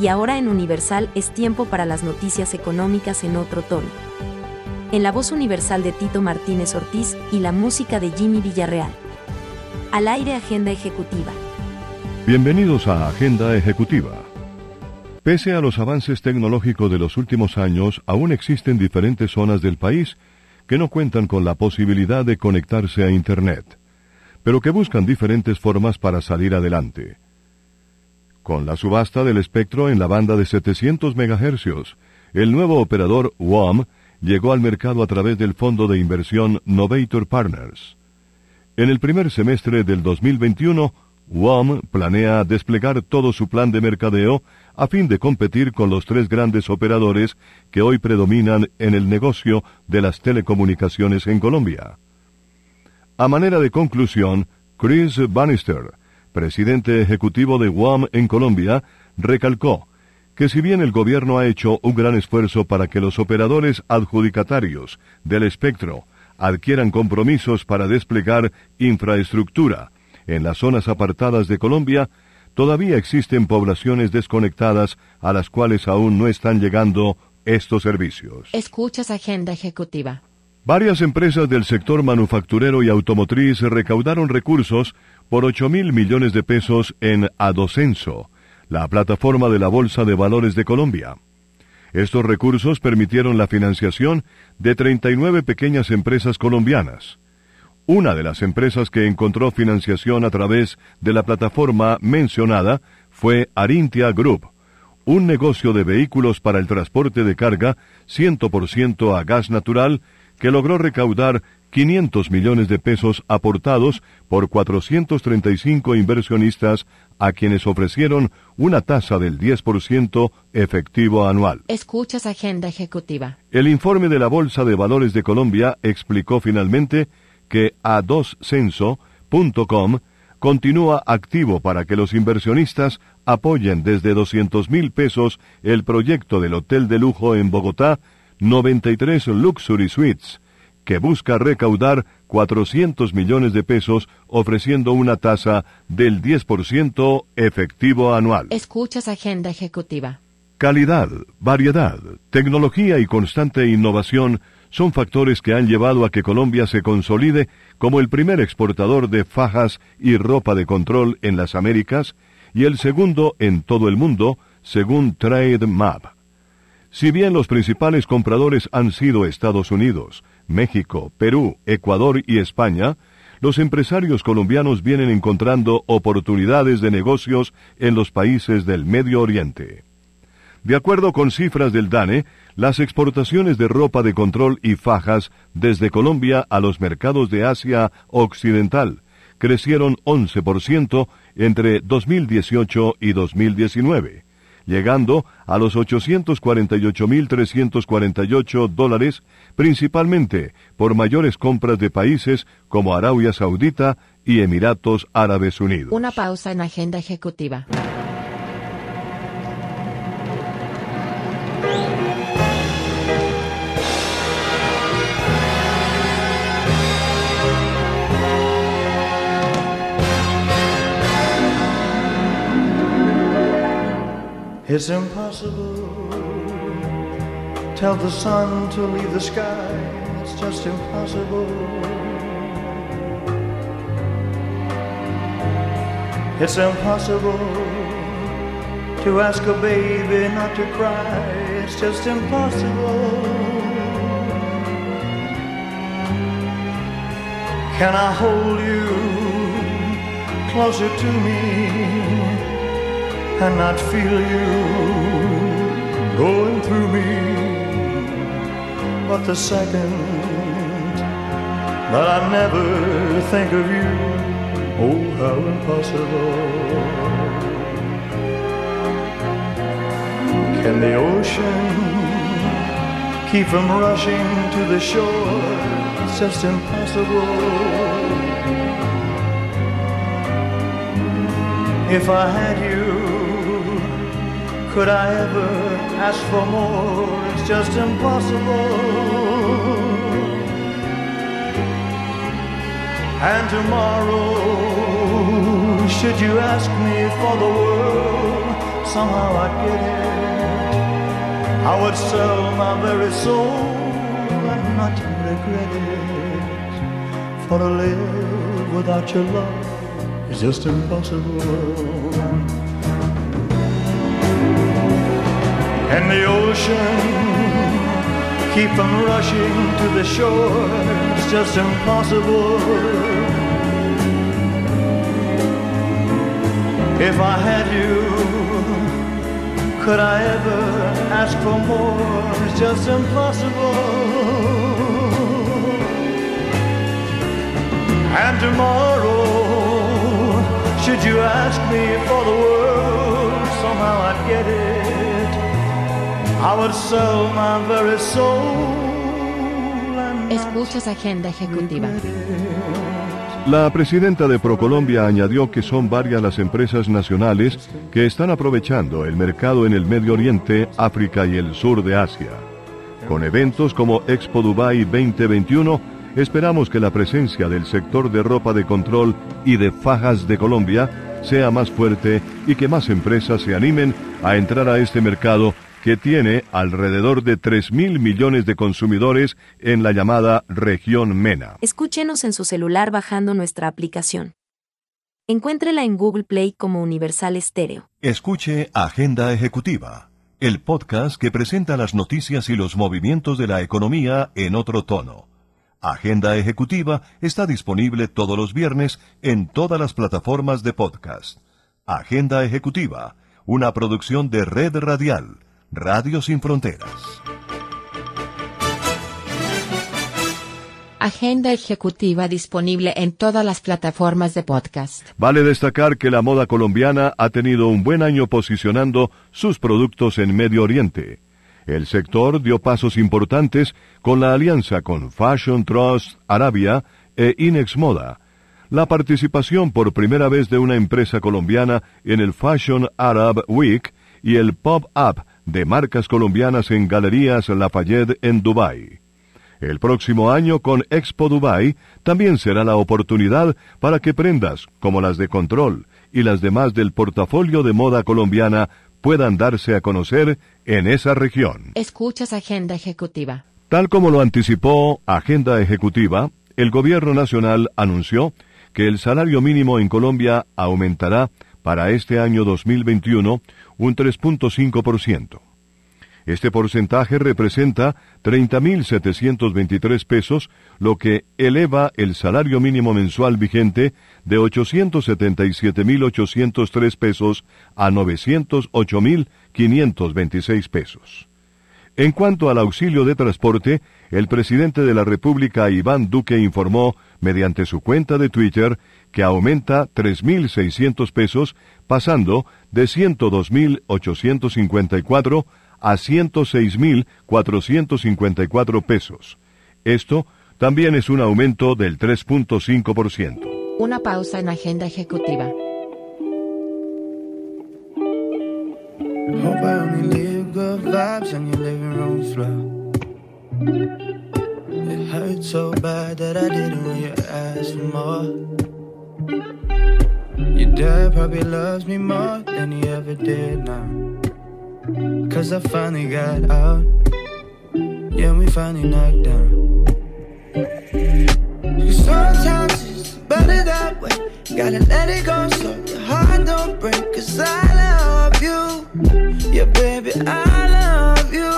y ahora en Universal es tiempo para las noticias económicas en otro tono. En la voz universal de Tito Martínez Ortiz y la música de Jimmy Villarreal. Al aire Agenda Ejecutiva. Bienvenidos a Agenda Ejecutiva. Pese a los avances tecnológicos de los últimos años, aún existen diferentes zonas del país que no cuentan con la posibilidad de conectarse a Internet, pero que buscan diferentes formas para salir adelante. Con la subasta del espectro en la banda de 700 MHz, el nuevo operador WOM llegó al mercado a través del fondo de inversión Novator Partners. En el primer semestre del 2021, WOM planea desplegar todo su plan de mercadeo a fin de competir con los tres grandes operadores que hoy predominan en el negocio de las telecomunicaciones en Colombia. A manera de conclusión, Chris Bannister, presidente ejecutivo de WOM en Colombia, recalcó que si bien el gobierno ha hecho un gran esfuerzo para que los operadores adjudicatarios del espectro adquieran compromisos para desplegar infraestructura en las zonas apartadas de Colombia, todavía existen poblaciones desconectadas a las cuales aún no están llegando estos servicios. Escuchas Agenda Ejecutiva. Varias empresas del sector manufacturero y automotriz recaudaron recursos por 8 mil millones de pesos en Adocenso, la plataforma de la Bolsa de Valores de Colombia. Estos recursos permitieron la financiación de 39 pequeñas empresas colombianas. Una de las empresas que encontró financiación a través de la plataforma mencionada fue Arintia Group, un negocio de vehículos para el transporte de carga 100% a gas natural que logró recaudar 500 millones de pesos aportados por 435 inversionistas a quienes ofrecieron una tasa del 10% efectivo anual. Escuchas Agenda Ejecutiva. El informe de la Bolsa de Valores de Colombia explicó finalmente que a2censo.com continúa activo para que los inversionistas apoyen desde 200 mil pesos el proyecto del hotel de lujo en Bogotá, 93 Luxury Suites, que busca recaudar 400 millones de pesos ofreciendo una tasa del 10% efectivo anual. Escuchas Agenda Ejecutiva. Calidad, variedad, tecnología y constante innovación son factores que han llevado a que Colombia se consolide como el primer exportador de fajas y ropa de control en las Américas y el segundo en todo el mundo, según Trade Map. Si bien los principales compradores han sido Estados Unidos, México, Perú, Ecuador y España, los empresarios colombianos vienen encontrando oportunidades de negocios en los países del Medio Oriente. De acuerdo con cifras del DANE, las exportaciones de ropa de control y fajas desde Colombia a los mercados de Asia Occidental crecieron 11% entre 2018 y 2019 llegando a los 848.348 dólares, principalmente por mayores compras de países como Arabia Saudita y Emiratos Árabes Unidos. Una pausa en agenda ejecutiva. It's impossible. Tell the sun to leave the sky. It's just impossible. It's impossible to ask a baby not to cry. It's just impossible. Can I hold you closer to me? And not feel you going through me. But the second that I never think of you, oh, how impossible. Can the ocean keep from rushing to the shore? It's just impossible. If I had you could I ever ask for more? It's just impossible. And tomorrow, should you ask me for the world, somehow I'd get it. I would sell my very soul and not regret it. For to live without your love is just impossible. And the ocean keep from rushing to the shore, it's just impossible. If I had you, could I ever ask for more? It's just impossible. And tomorrow, should you ask me for the world, somehow I'd get it. I would sell my very soul. and not Escuchas Agenda Ejecutiva. La presidenta de Procolombia añadió que son varias las empresas nacionales que están aprovechando el mercado en el Medio Oriente, África y el sur de Asia. Con eventos como Expo Dubai 2021, esperamos que la presencia del sector de ropa de control y de fajas de Colombia sea más fuerte y que más empresas se animen a entrar a este mercado que tiene alrededor de 3 mil millones de consumidores en la llamada región MENA. Escúchenos en su celular bajando nuestra aplicación. Encuéntrela en Google Play como Universal Estéreo. Escuche Agenda Ejecutiva, el podcast que presenta las noticias y los movimientos de la economía en otro tono. Agenda Ejecutiva está disponible todos los viernes en todas las plataformas de podcast. Agenda Ejecutiva, una producción de Red Radial, Radio Sin Fronteras. Agenda Ejecutiva disponible en todas las plataformas de podcast. Vale destacar que la moda colombiana ha tenido un buen año posicionando sus productos en Medio Oriente. El sector dio pasos importantes con la alianza con Fashion Trust Arabia e Inex Moda. La participación por primera vez de una empresa colombiana en el Fashion Arab Week y el Pop-Up de marcas colombianas en Galerías Lafayette en Dubái. El próximo año con Expo Dubai también será la oportunidad para que prendas como las de Control y las demás del portafolio de moda colombiana puedan darse a conocer en esa región. Escuchas Agenda Ejecutiva. Tal como lo anticipó Agenda Ejecutiva, el Gobierno Nacional anunció que el salario mínimo en Colombia aumentará para este año 2021 un 3.5%. Este porcentaje representa 30.723 pesos, lo que eleva el salario mínimo mensual vigente de 877.803 pesos a 908.526 pesos. En cuanto al auxilio de transporte, el presidente de la República, Iván Duque, informó, mediante su cuenta de Twitter, que aumenta 3.600 pesos, pasando de 102.854 a 106.454 pesos. Esto también es un aumento del 3.5%. Una pausa en Agenda Ejecutiva. Hope I only leave good vibes on your living room floor. It hurt so bad that I didn't when you asked for more. Your dad probably loves me more than he ever did now. Cause I finally got out. Yeah, we finally knocked down. Cause sometimes it's better that way. Gotta let it go so your heart don't break. Cause I love you. Yeah, baby, I love you.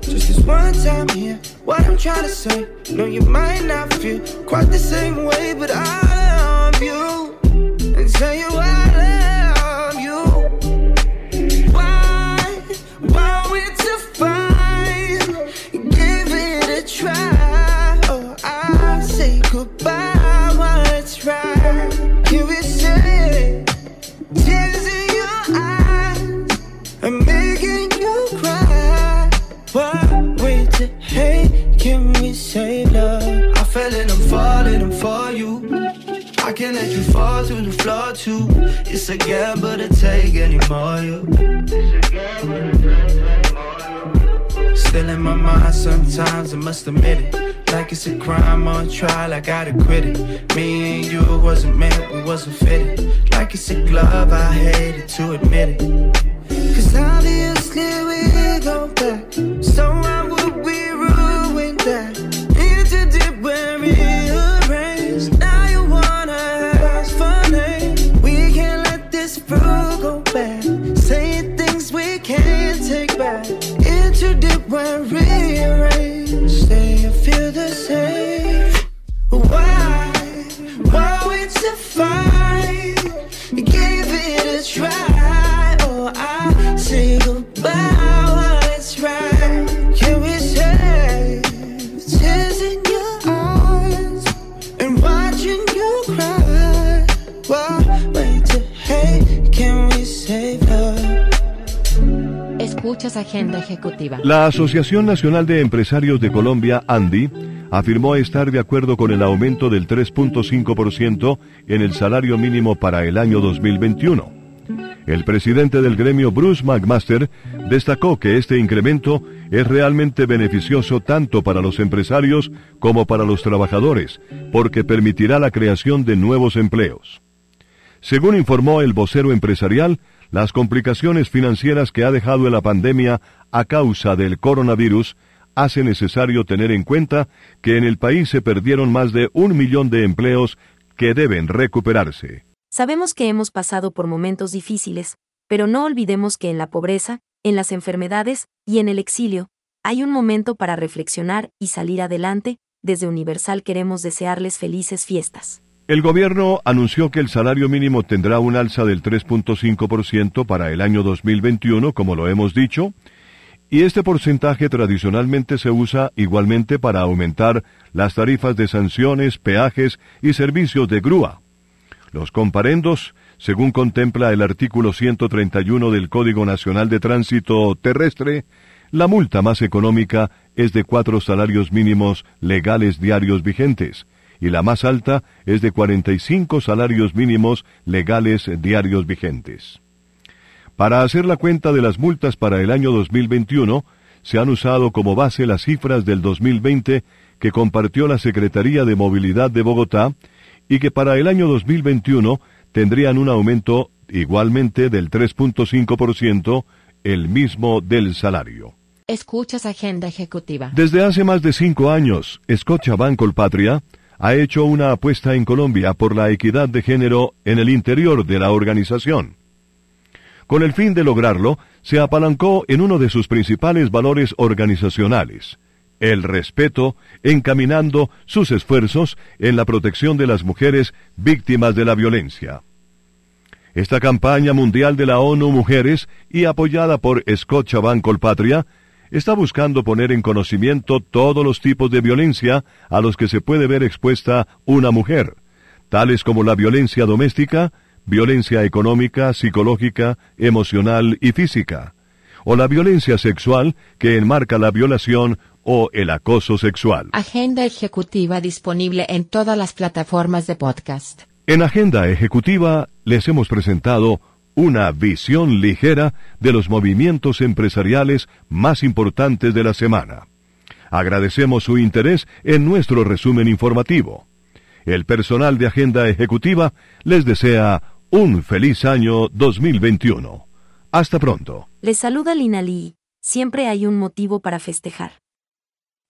Just this one time here, what I'm trying to say. No, you might not feel quite the same way, but I you. A gamble to take anymore. Still in my mind sometimes, I must admit it. Like it's a crime on trial, I gotta quit it. Me and you wasn't meant, we wasn't fitted. Like it's a glove, I hated to admit it. Cause obviously we go back. So why Into different realms. La Asociación Nacional de Empresarios de Colombia, ANDI, afirmó estar de acuerdo con el aumento del 3.5% en el salario mínimo para el año 2021. El presidente del gremio, Bruce McMaster, destacó que este incremento es realmente beneficioso tanto para los empresarios como para los trabajadores, porque permitirá la creación de nuevos empleos. Según informó el vocero empresarial, las complicaciones financieras que ha dejado la pandemia a causa del coronavirus hace necesario tener en cuenta que en el país se perdieron más de un millón de empleos que deben recuperarse. Sabemos que hemos pasado por momentos difíciles, pero no olvidemos que en la pobreza, en las enfermedades y en el exilio, hay un momento para reflexionar y salir adelante, desde Universal queremos desearles felices fiestas. El gobierno anunció que el salario mínimo tendrá un alza del 3.5% para el año 2021, como lo hemos dicho, y este porcentaje tradicionalmente se usa igualmente para aumentar las tarifas de sanciones, peajes y servicios de grúa. Los comparendos, según contempla el artículo 131 del Código Nacional de Tránsito Terrestre, la multa más económica es de cuatro salarios mínimos legales diarios vigentes, y la más alta es de 45 salarios mínimos legales diarios vigentes. Para hacer la cuenta de las multas para el año 2021, se han usado como base las cifras del 2020 que compartió la Secretaría de Movilidad de Bogotá y que para el año 2021 tendrían un aumento igualmente del 3.5%, el mismo del salario. Escuchas Agenda Ejecutiva. Desde hace más de cinco años, Scotiabank Colpatria ha hecho una apuesta en Colombia por la equidad de género en el interior de la organización. Con el fin de lograrlo, se apalancó en uno de sus principales valores organizacionales, el respeto, encaminando sus esfuerzos en la protección de las mujeres víctimas de la violencia. Esta campaña mundial de la ONU Mujeres y apoyada por Scotiabank Colpatria está buscando poner en conocimiento todos los tipos de violencia a los que se puede ver expuesta una mujer, tales como la violencia doméstica, violencia económica, psicológica, emocional y física, o la violencia sexual que enmarca la violación o el acoso sexual. Agenda Ejecutiva disponible en todas las plataformas de podcast. En Agenda Ejecutiva les hemos presentado una visión ligera de los movimientos empresariales más importantes de la semana. Agradecemos su interés en nuestro resumen informativo. El personal de Agenda Ejecutiva les desea un feliz año 2021. Hasta pronto. Les saluda Lina Lee. Siempre hay un motivo para festejar.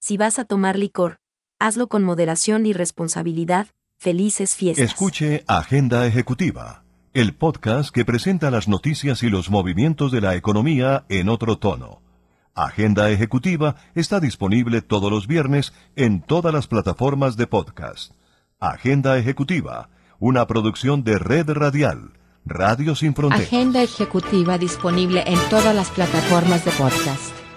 Si vas a tomar licor, hazlo con moderación y responsabilidad. Felices fiestas. Escuche Agenda Ejecutiva, el podcast que presenta las noticias y los movimientos de la economía en otro tono. Agenda Ejecutiva está disponible todos los viernes en todas las plataformas de podcast. Agenda Ejecutiva, una producción de Red Radial, Radio Sin Fronteras. Agenda Ejecutiva disponible en todas las plataformas de podcast.